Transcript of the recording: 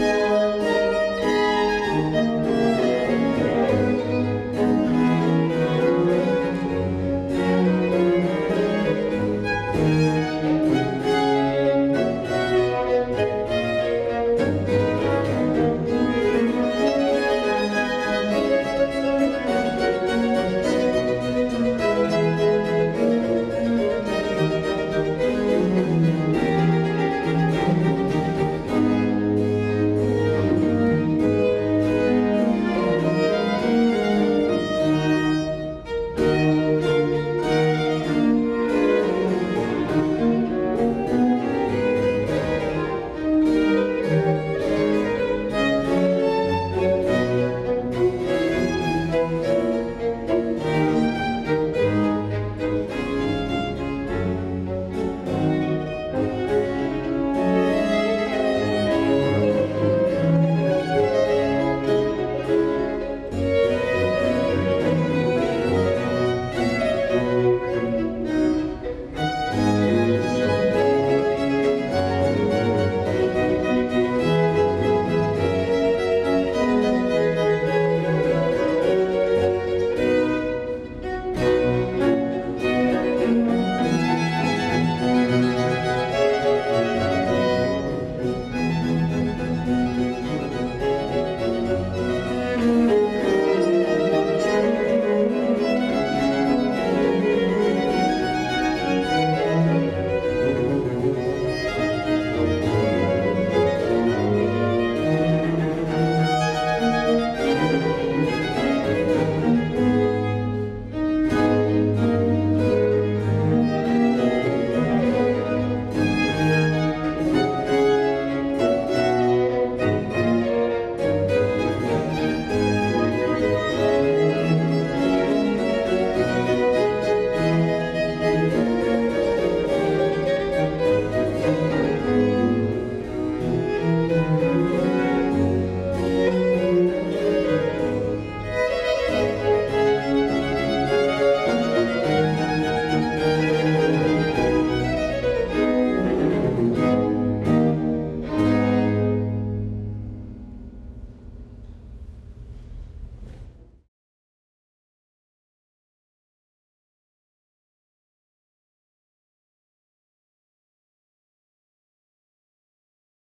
Bye.